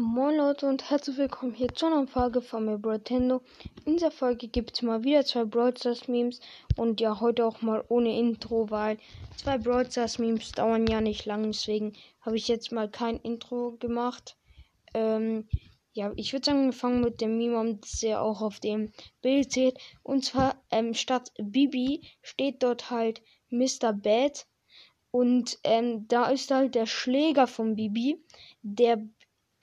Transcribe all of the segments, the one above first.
Moin Leute und herzlich willkommen hier zu einer Folge von mir Nintendo. In dieser Folge gibt es mal wieder zwei Stars Memes und ja heute auch mal ohne Intro, weil zwei Stars Memes dauern ja nicht lang, deswegen habe ich jetzt mal kein Intro gemacht. Ähm, ja, ich würde sagen, wir fangen mit dem Meme an, das ihr auch auf dem Bild seht. Und zwar ähm, statt Bibi steht dort halt Mr. Bad und ähm, da ist halt der Schläger von Bibi, der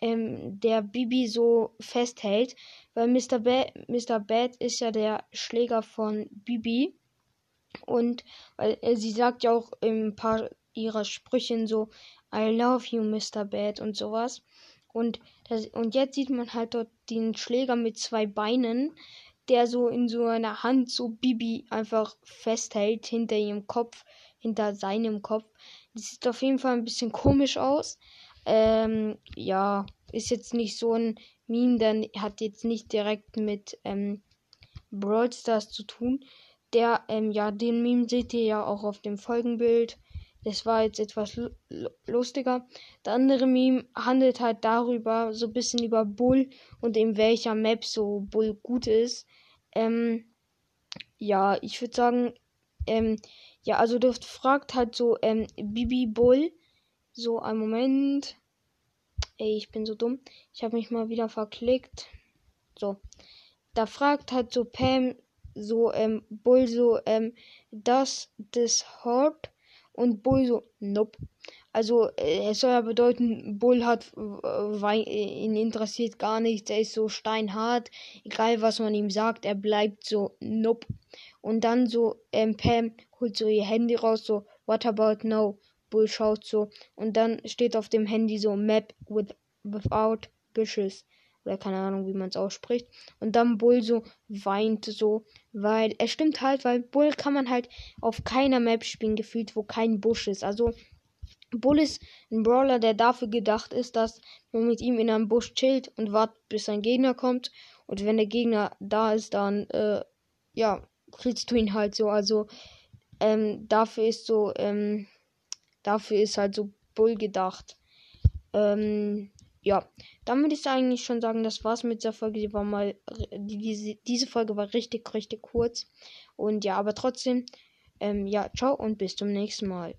ähm, der Bibi so festhält, weil Mr. Ba Mr. Bad ist ja der Schläger von Bibi und weil äh, sie sagt ja auch ein paar ihrer Sprüchen so I love you Mr. Bad und sowas und das, und jetzt sieht man halt dort den Schläger mit zwei Beinen, der so in so einer Hand so Bibi einfach festhält hinter ihrem Kopf, hinter seinem Kopf. Das sieht auf jeden Fall ein bisschen komisch aus. Ähm, ja, ist jetzt nicht so ein Meme, der hat jetzt nicht direkt mit ähm, Brawl Stars zu tun. Der, ähm, ja, den Meme seht ihr ja auch auf dem Folgenbild. Das war jetzt etwas lustiger. Der andere Meme handelt halt darüber, so ein bisschen über Bull und in welcher Map so Bull gut ist. Ähm, ja, ich würde sagen, ähm, ja, also dort fragt halt so ähm, Bibi Bull, so, ein Moment. Ey, ich bin so dumm. Ich habe mich mal wieder verklickt. So. Da fragt halt so Pam so, ähm, Bull so, ähm, das, das hot? Und Bull so, nope. Also, äh, es soll ja bedeuten, Bull hat, äh, ihn interessiert gar nichts. Er ist so steinhart. Egal, was man ihm sagt, er bleibt so, nope. Und dann so, ähm, Pam holt so ihr Handy raus, so, what about no? Bull schaut so und dann steht auf dem Handy so Map with, without bushes. Oder keine Ahnung, wie man es ausspricht. Und dann Bull so weint so, weil es stimmt halt, weil Bull kann man halt auf keiner Map spielen, gefühlt, wo kein Busch ist. Also Bull ist ein Brawler, der dafür gedacht ist, dass man mit ihm in einem Busch chillt und wartet, bis ein Gegner kommt. Und wenn der Gegner da ist, dann, äh, ja, kriegst du ihn halt so. Also, ähm, dafür ist so, ähm, Dafür ist halt so Bull gedacht. Ähm, ja, dann würde ich eigentlich schon sagen, das war's mit dieser Folge. Die war mal, diese, diese Folge war richtig, richtig kurz. Und ja, aber trotzdem, ähm, ja, ciao und bis zum nächsten Mal.